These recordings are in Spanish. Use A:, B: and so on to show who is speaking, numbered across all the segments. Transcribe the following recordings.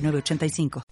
A: 985.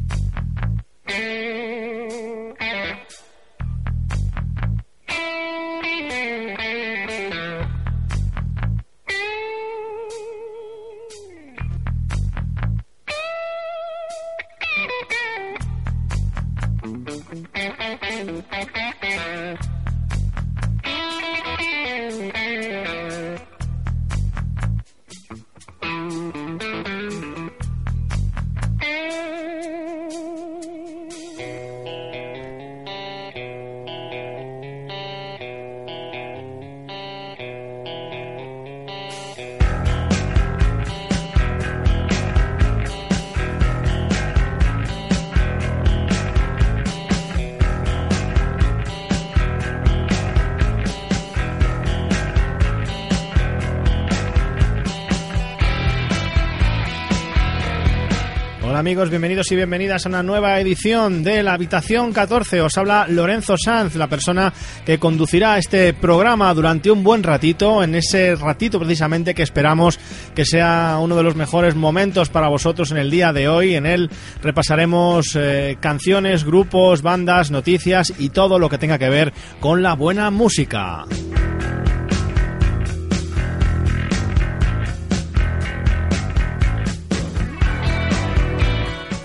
B: Amigos, bienvenidos y bienvenidas a una nueva edición de la Habitación 14. Os habla Lorenzo Sanz, la persona que conducirá este programa durante un buen ratito, en ese ratito precisamente que esperamos que sea uno de los mejores momentos para vosotros en el día de hoy. En él repasaremos eh, canciones, grupos, bandas, noticias y todo lo que tenga que ver con la buena música.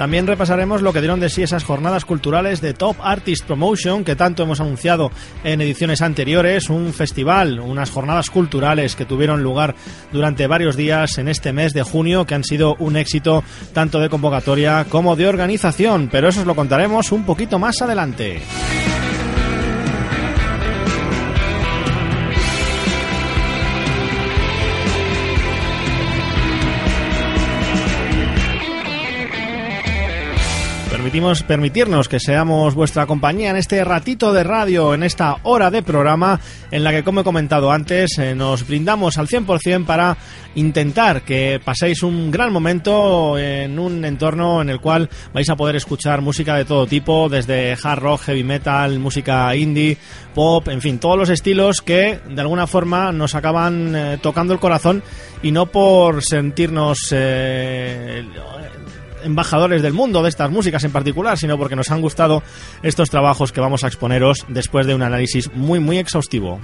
B: También repasaremos lo que dieron de sí esas jornadas culturales de Top Artist Promotion que tanto hemos anunciado en ediciones anteriores, un festival, unas jornadas culturales que tuvieron lugar durante varios días en este mes de junio que han sido un éxito tanto de convocatoria como de organización, pero eso os lo contaremos un poquito más adelante. Permitirnos que seamos vuestra compañía en este ratito de radio, en esta hora de programa en la que, como he comentado antes, eh, nos brindamos al 100% para intentar que paséis un gran momento en un entorno en el cual vais a poder escuchar música de todo tipo, desde hard rock, heavy metal, música indie, pop, en fin, todos los estilos que de alguna forma nos acaban eh, tocando el corazón y no por sentirnos eh, embajadores del mundo de estas músicas en particular, sino porque nos han gustado estos trabajos que vamos a exponeros después de un análisis muy muy exhaustivo.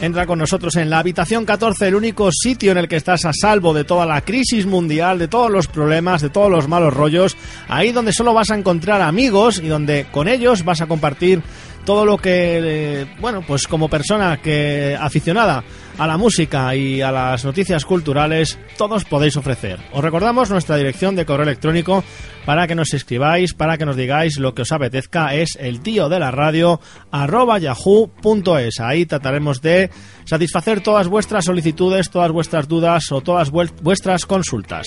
B: Entra con nosotros en la habitación 14, el único sitio en el que estás a salvo de toda la crisis mundial, de todos los problemas, de todos los malos rollos. Ahí donde solo vas a encontrar amigos y donde con ellos vas a compartir todo lo que, eh, bueno, pues como persona que aficionada a la música y a las noticias culturales, todos podéis ofrecer. Os recordamos nuestra dirección de correo electrónico para que nos escribáis, para que nos digáis lo que os apetezca, es el tío de la radio arroba yahoo.es. Ahí trataremos de satisfacer todas vuestras solicitudes, todas vuestras dudas o todas vuestras consultas.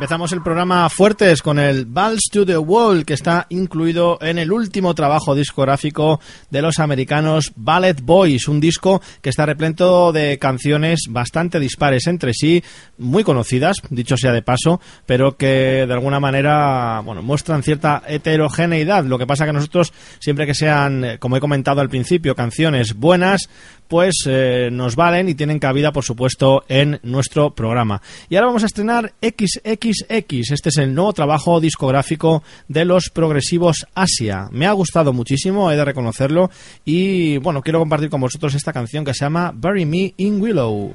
B: Empezamos el programa fuertes con el Balls to the Wall, que está incluido en el último trabajo discográfico de los americanos Ballet Boys, un disco que está repleto de canciones bastante dispares entre sí, muy conocidas, dicho sea de paso, pero que de alguna manera, bueno, muestran cierta heterogeneidad. Lo que pasa que nosotros, siempre que sean, como he comentado al principio, canciones buenas, pues eh, nos valen y tienen cabida, por supuesto, en nuestro programa. Y ahora vamos a estrenar XXX. Este es el nuevo trabajo discográfico de los progresivos Asia. Me ha gustado muchísimo, he de reconocerlo. Y bueno, quiero compartir con vosotros esta canción que se llama Bury Me in Willow.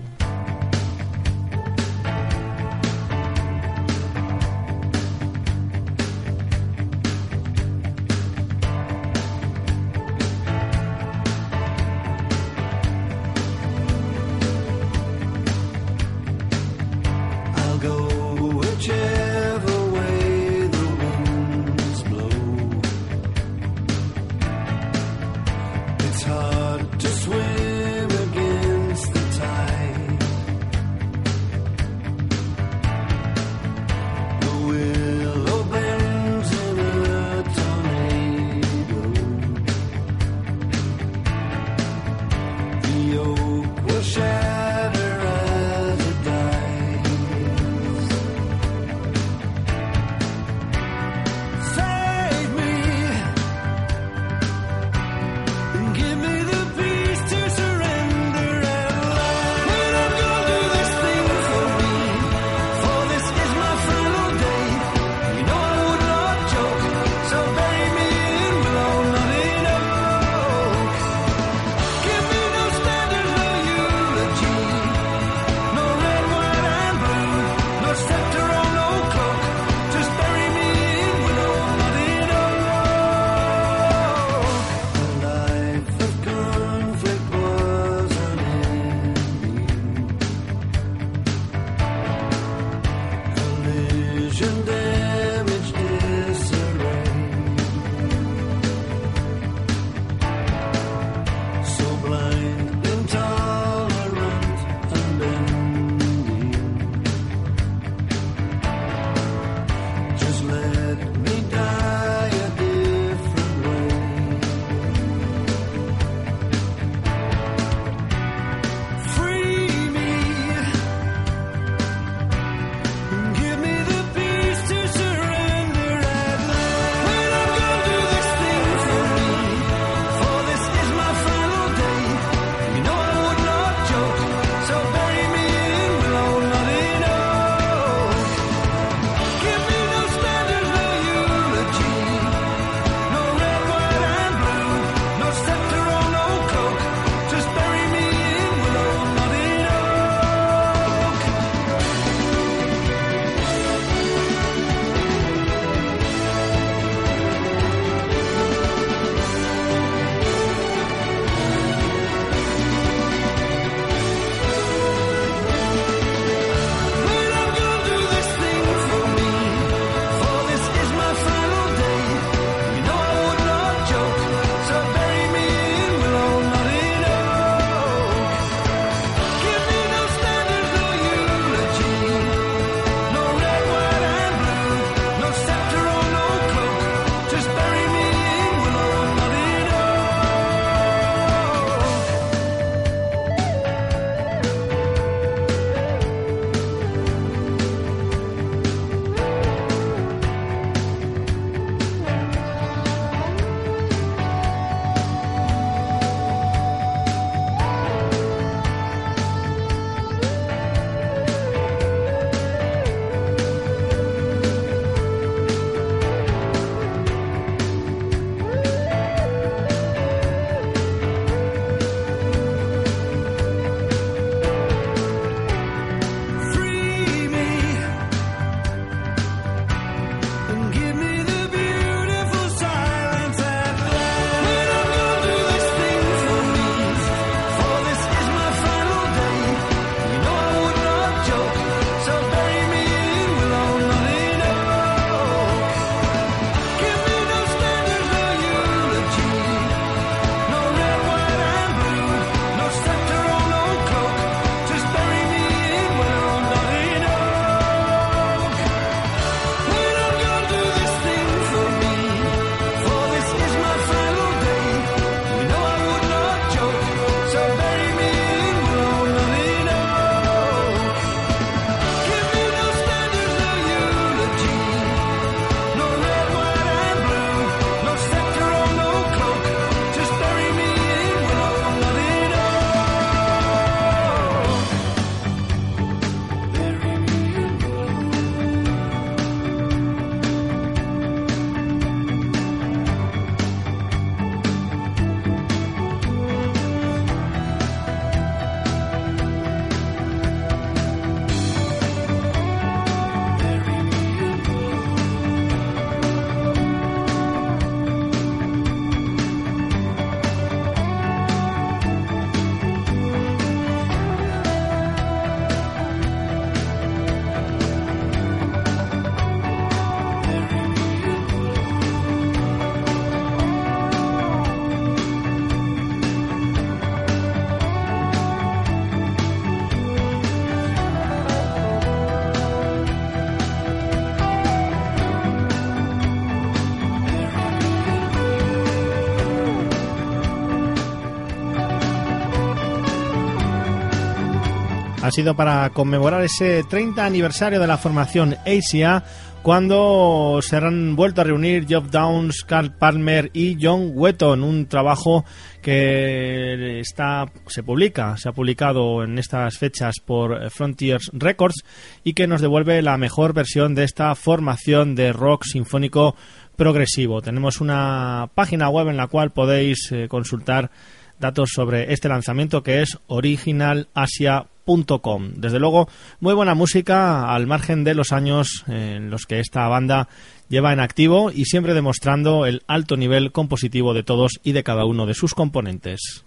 B: Sido para conmemorar ese 30 aniversario de la formación ACA cuando se han vuelto a reunir Job Downs, Carl Palmer y John Wetton, un trabajo que está se publica, se ha publicado en estas fechas por Frontiers Records y que nos devuelve la mejor versión de esta formación de rock sinfónico progresivo. Tenemos una página web en la cual podéis eh, consultar datos sobre este lanzamiento que es originalasia.com. Desde luego, muy buena música al margen de los años en los que esta banda lleva en activo y siempre demostrando el alto nivel compositivo de todos y de cada uno de sus componentes.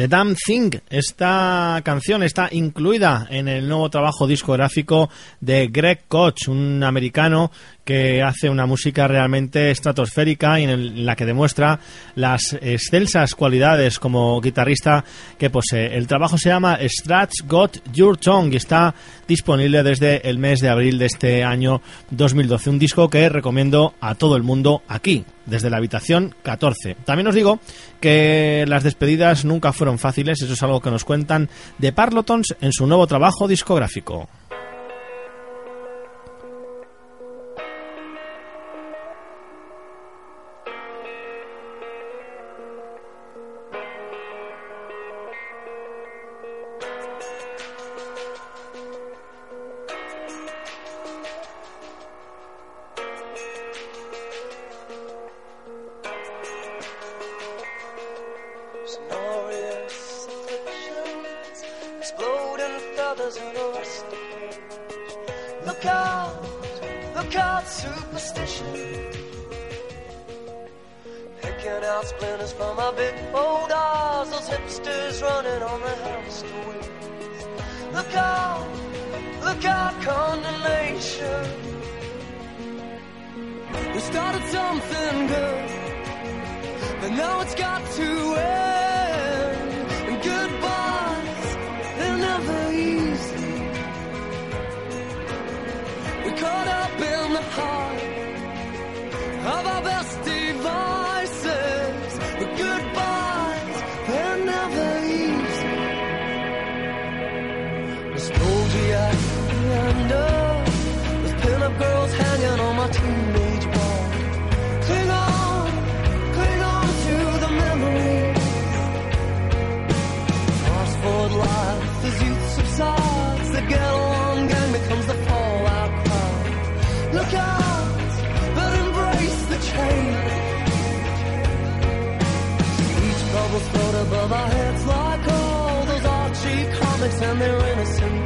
B: The Damn Thing. Esta canción está incluida en el nuevo trabajo discográfico de Greg Koch, un americano
C: que hace una música realmente estratosférica y en la que demuestra las excelsas cualidades como guitarrista que posee. El trabajo se llama Strats Got Your Tongue y está disponible desde el mes de abril de este año 2012. Un disco que recomiendo a todo el mundo aquí, desde la habitación 14. También os digo que las despedidas nunca fueron fáciles, eso es algo que nos cuentan de Parlotons en su nuevo trabajo discográfico. my big old eyes, those hipsters running on the house to win. Look out, look out, condemnation. We started something good, but now it's got to end. above our heads like all those Archie comics and their innocent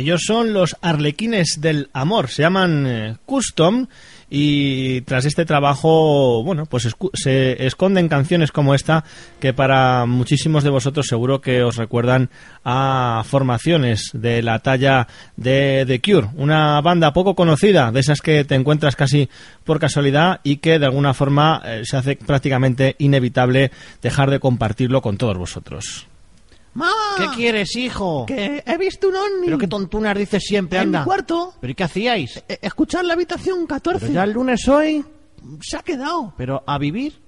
B: Ellos son los arlequines del amor, se llaman eh, Custom y tras este trabajo, bueno, pues se esconden canciones como esta que para muchísimos de vosotros seguro que os recuerdan a formaciones de la talla de The Cure, una banda poco conocida, de esas que te encuentras casi por casualidad y que de alguna forma eh, se hace prácticamente inevitable dejar de compartirlo con todos vosotros.
D: ¿Qué quieres, hijo?
E: Que he visto un ovni.
D: Pero qué tontunas dices siempre,
E: en
D: anda.
E: mi cuarto.
D: ¿Pero y qué hacíais?
E: E- escuchar la habitación 14.
D: Pero ya el lunes hoy.
E: Se ha quedado.
D: ¿Pero a vivir?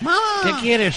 E: ¡Mamá!
D: ¿Qué quieres?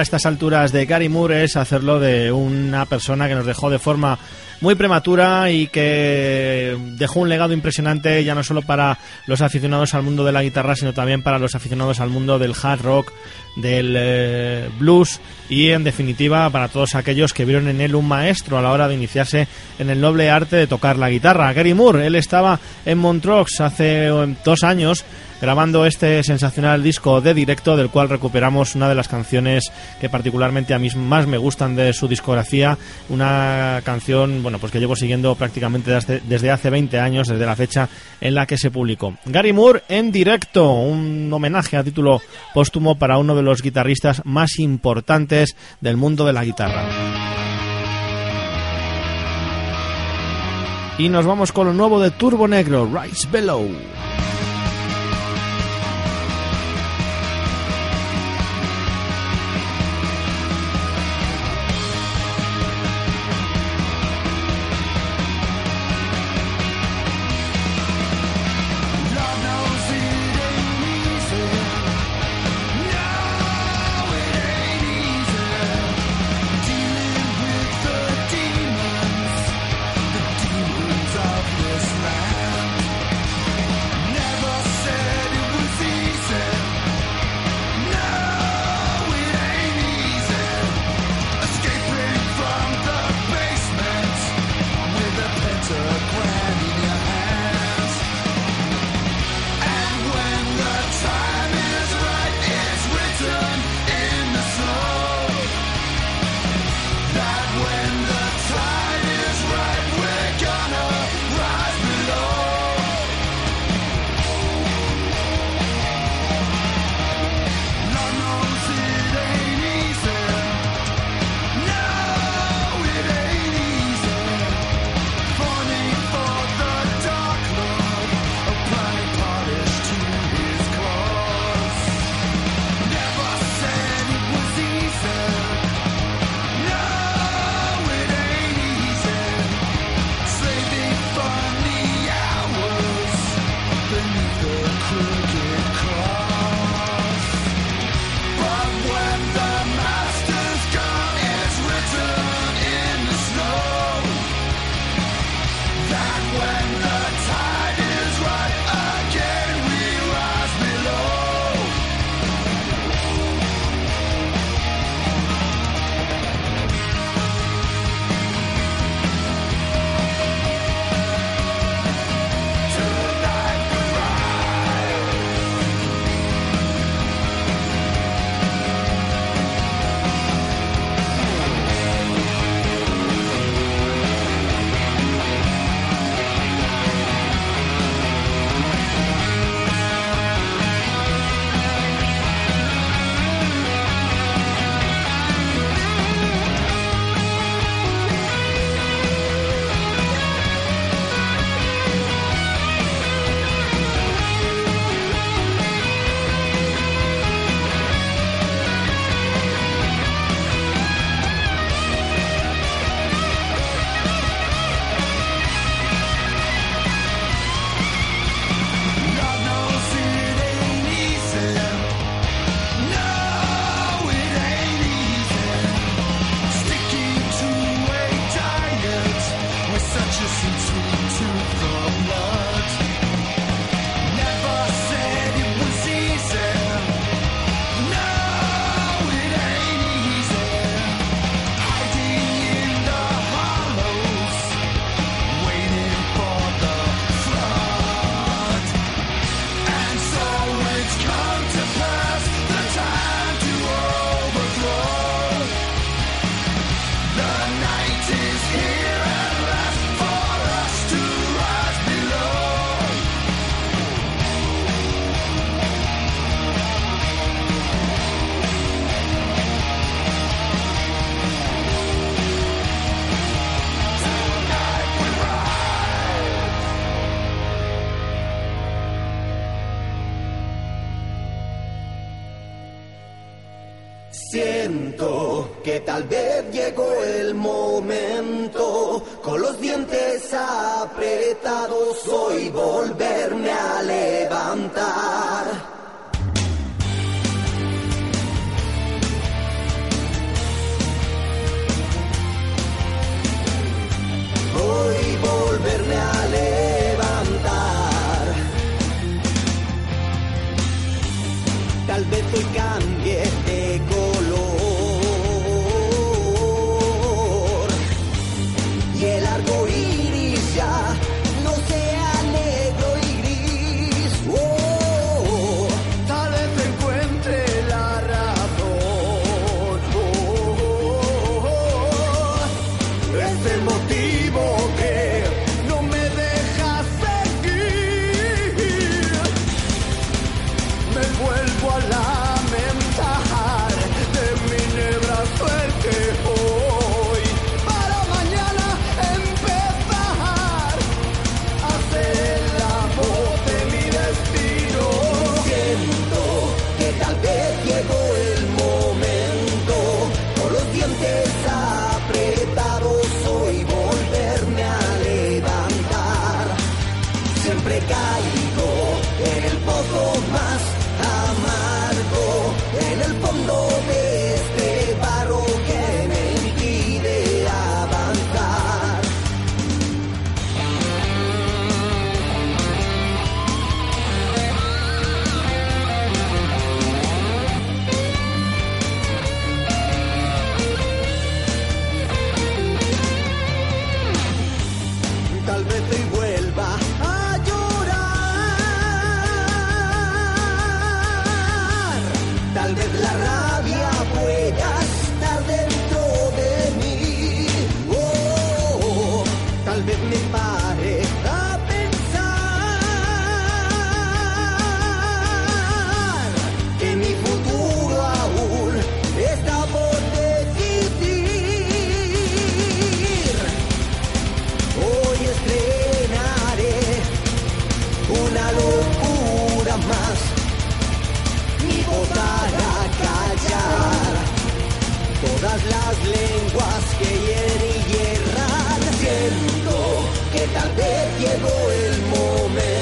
F: A
B: estas alturas de Gary Moore es hacerlo de una persona que nos dejó de forma muy prematura y que dejó un legado impresionante ya no solo para los aficionados al mundo de la guitarra, sino también para los aficionados al mundo del hard rock, del eh, blues y en definitiva para todos aquellos que vieron en él un maestro a la hora de iniciarse en el noble arte de tocar la guitarra. Gary Moore, él estaba en Montreux hace eh, dos años grabando este sensacional disco de directo del cual recuperamos una de las canciones que particularmente a mí más me gustan de su discografía, una canción bueno pues que llevo siguiendo prácticamente desde, hace 20 años, desde la fecha en la que se publicó. Gary Moore en directo, un homenaje a título póstumo para uno de los guitarristas más importantes del mundo de la guitarra. Y nos vamos con lo nuevo de Turbo Negro, Rise Below.
G: las lenguas que hieren y hierran. Siento que tal vez llegó el momento.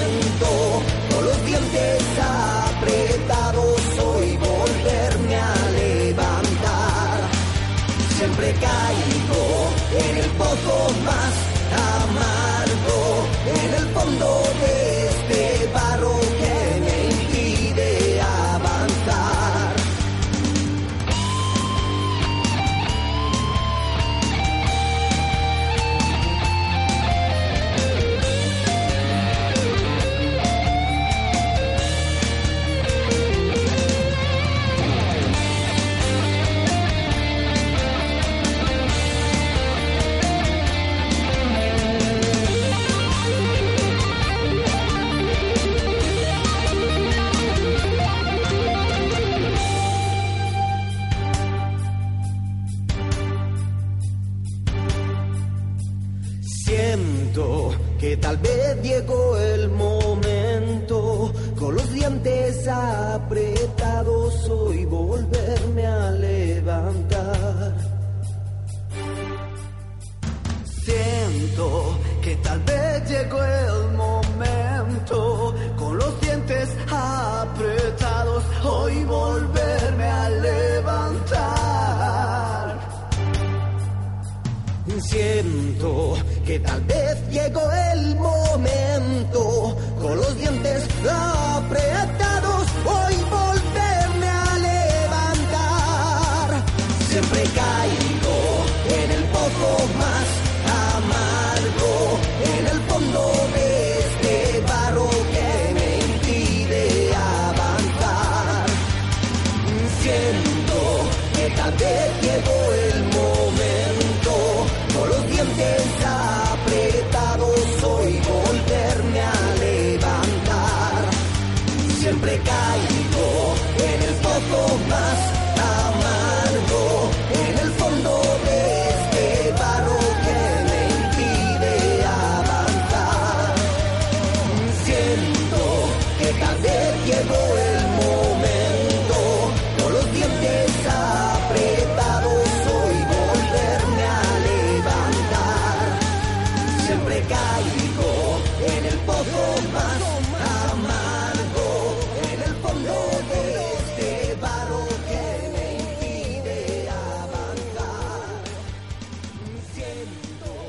G: que tal vez llegó el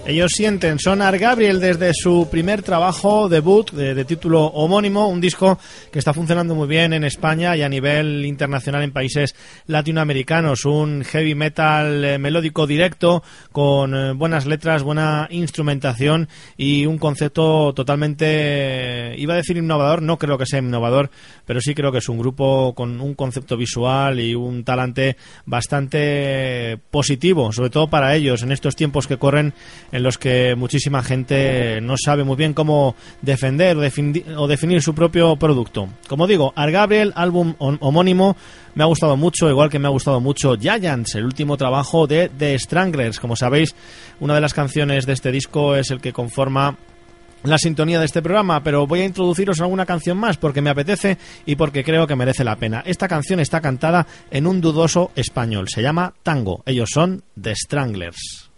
B: Ellos sienten, son Art Gabriel desde su primer trabajo, debut, de, de, título homónimo, un disco que está funcionando muy bien en España y a nivel internacional en países latinoamericanos. Un heavy metal eh, melódico directo, con eh, buenas letras, buena instrumentación y un concepto totalmente, iba a decir innovador, no creo que sea innovador, pero sí creo que es un grupo con un concepto visual y un talante bastante positivo, sobre todo para ellos en estos tiempos que corren en los que muchísima gente no sabe muy bien cómo defender o, defini o definir su propio producto. Como digo, Al Gabriel, álbum homónimo, me ha gustado mucho, igual que me ha gustado mucho Giants, el último trabajo de The Stranglers. Como sabéis, una de las canciones de este disco es el que conforma la sintonía de este programa, pero voy a introduciros alguna canción más porque me apetece y porque creo que merece la pena. Esta canción está cantada en un dudoso español, se llama Tango. Ellos son The Stranglers.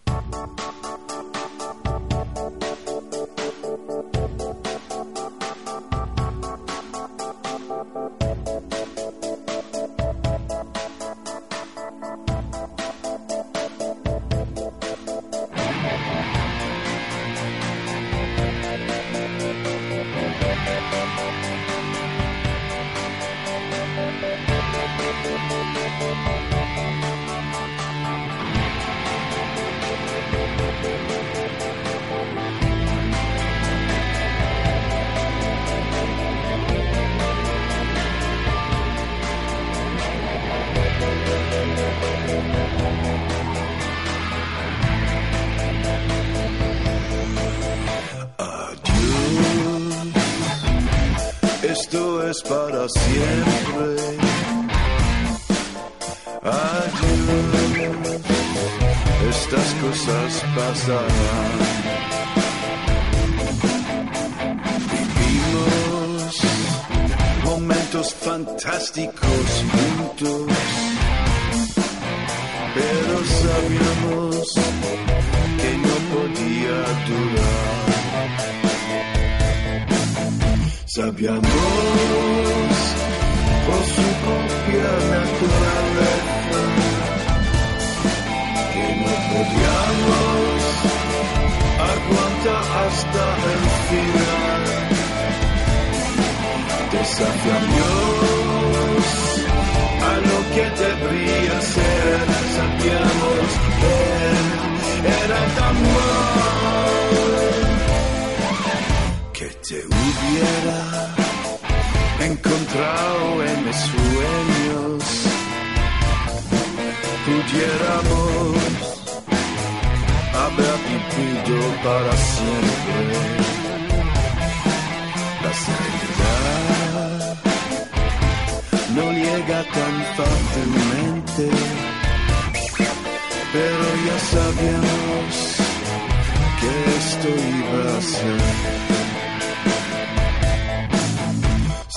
H: En mis sueños. Pudiéramos haber vivido para siempre. La serenidad no llega tan fácilmente, pero ya sabíamos que esto iba a ser.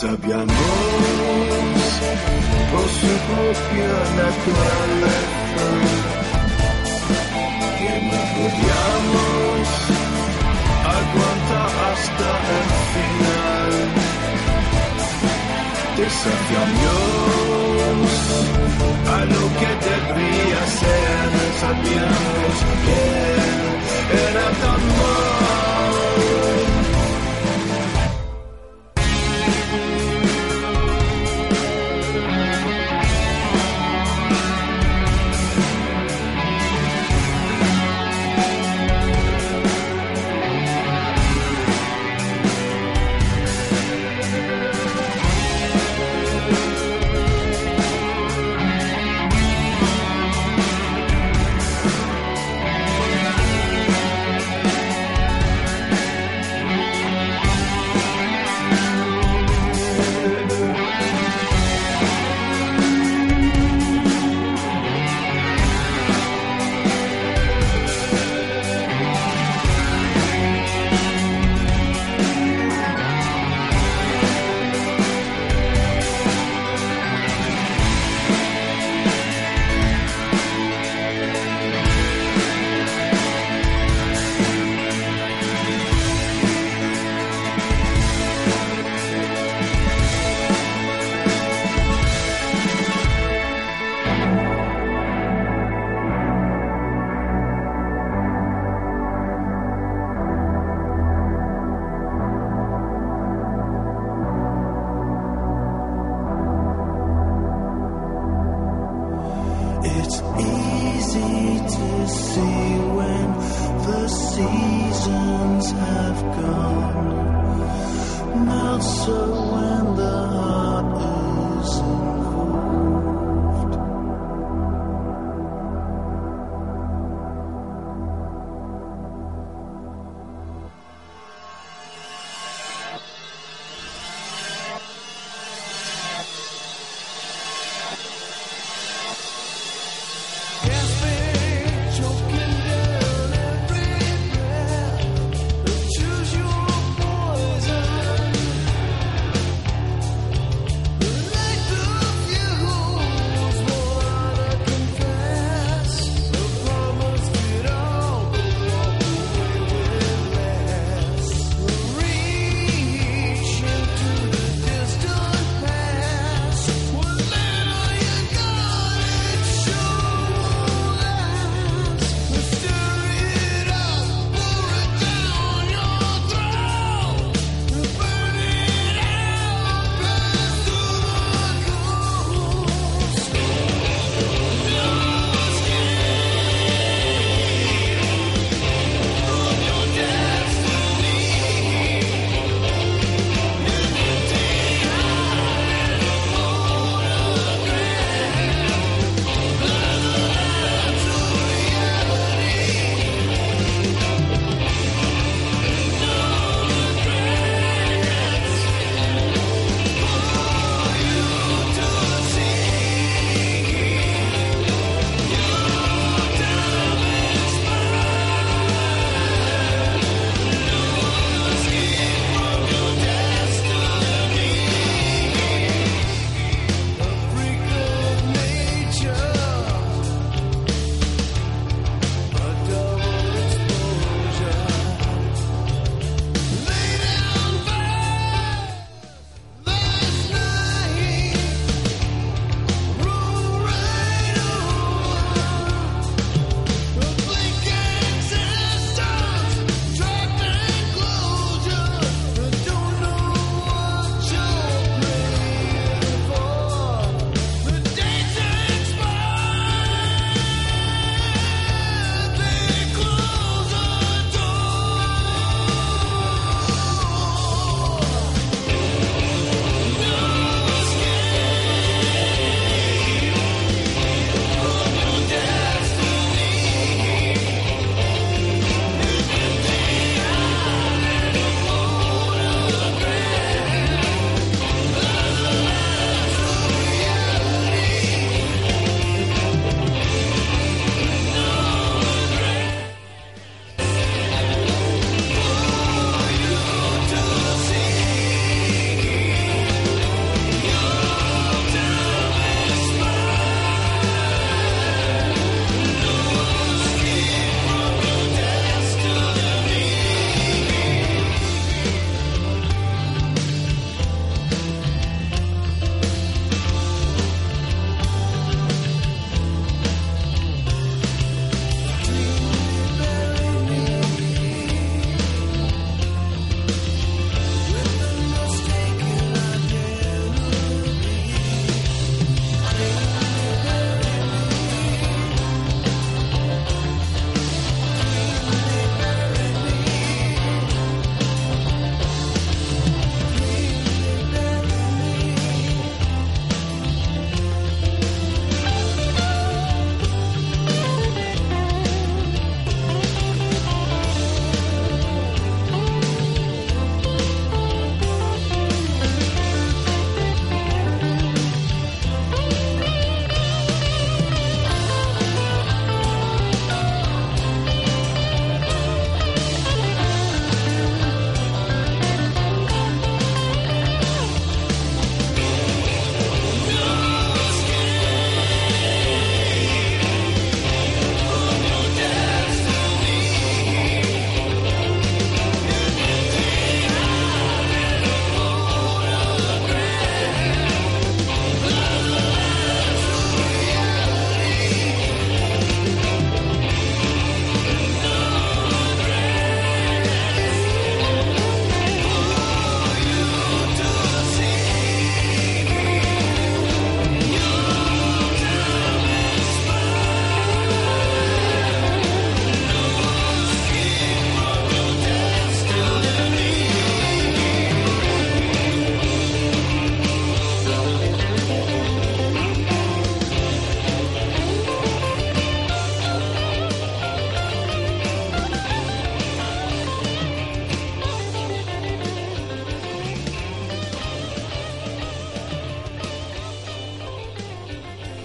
H: Sabíamos por su propia naturaleza que no podíamos aguantar hasta el final. Desafiamos a lo que debería ser. Sabíamos que era tan mal.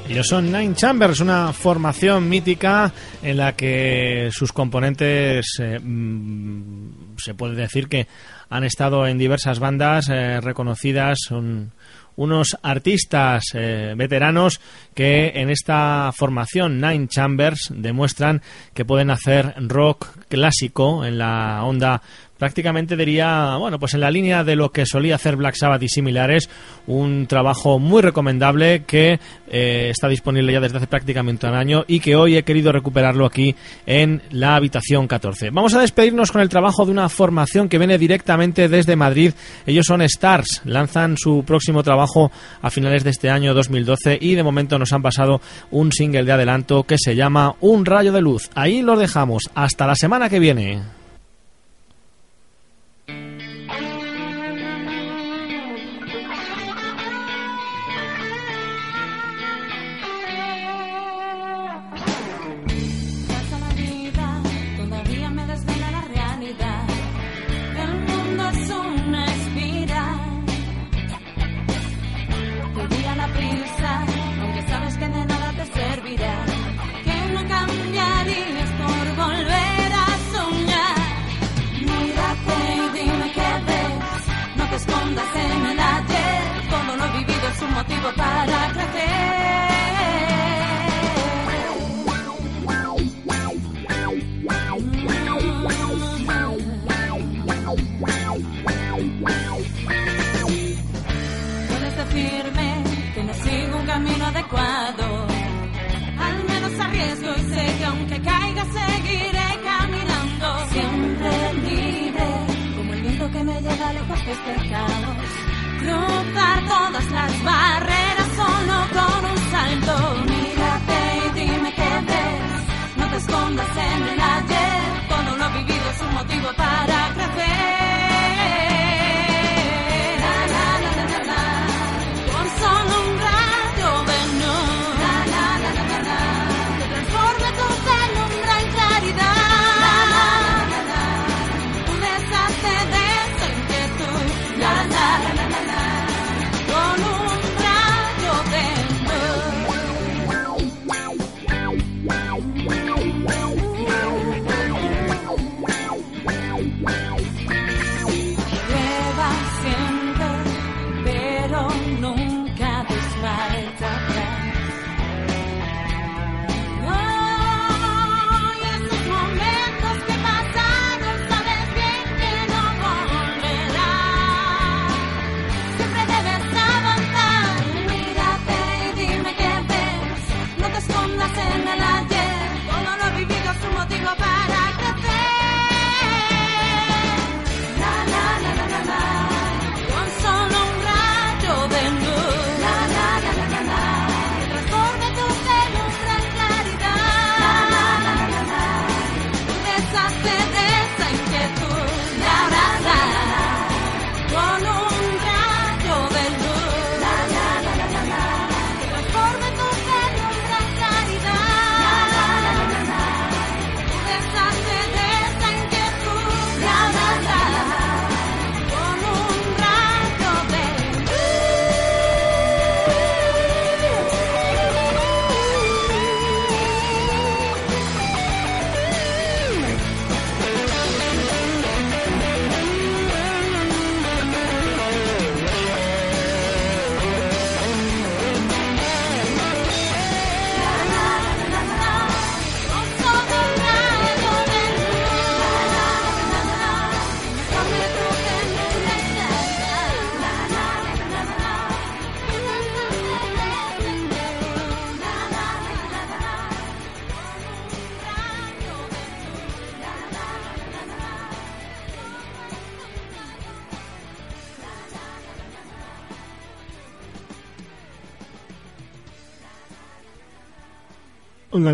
I: Ellos son Nine Chambers, una formación mítica en la que sus componentes eh, mm, se puede decir que han estado en diversas bandas eh, reconocidas. Son unos artistas eh, veteranos que en esta formación Nine Chambers demuestran que pueden hacer rock clásico en la onda prácticamente diría, bueno, pues en la línea de lo que solía hacer Black Sabbath y similares, un trabajo muy recomendable que eh, está disponible ya desde hace prácticamente un año y que hoy he querido recuperarlo aquí en la habitación 14. Vamos a despedirnos con el trabajo de una formación que viene directamente desde Madrid. Ellos son Stars, lanzan su próximo trabajo a finales de este año 2012 y de momento nos han pasado un single de adelanto que se llama Un rayo de luz. Ahí los dejamos. Hasta la semana que viene.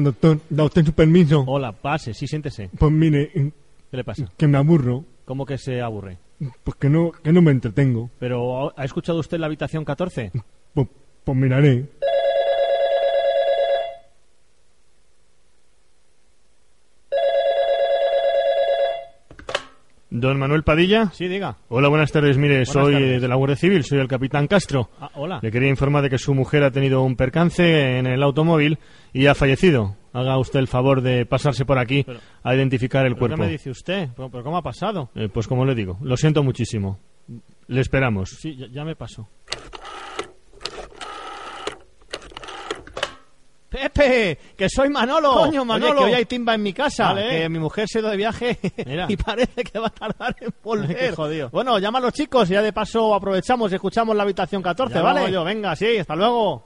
J: Doctor, ¿da usted su permiso?
B: Hola, pase, sí, siéntese.
J: Pues mire,
B: ¿Qué le pasa?
J: que me aburro,
B: ¿Cómo que se aburre?
J: pues que no, que no me entretengo.
B: ¿Pero ha escuchado usted la habitación 14?
J: Pues, pues miraré.
D: Don Manuel Padilla.
B: Sí, diga.
D: Hola, buenas tardes. Mire, soy
B: tardes.
D: eh, de la Guardia Civil, soy el capitán Castro.
B: Ah, hola.
D: Le quería informar de que su mujer ha tenido un percance en el automóvil y ha fallecido. Haga usted el favor de pasarse por aquí
B: Pero-
D: a identificar el
B: ¿Pero
D: cuerpo.
B: ¿Qué me dice usted? ¿Pero, pero cómo ha pasado?
D: Eh, pues como le digo, lo siento muchísimo. Le esperamos.
B: Sí, ya, ya me pasó. Pepe, que soy Manolo.
D: Coño, Manolo.
B: Oye, que hoy hay timba en mi casa.
D: Vale.
B: Que mi mujer se ha ido de viaje
D: Mira.
B: y parece que va a tardar en volver.
D: Qué jodido.
B: Bueno, llama a los chicos y ya de paso aprovechamos y escuchamos la habitación 14,
D: Ya
B: ¿vale?
D: yo,
B: venga, sí, hasta luego.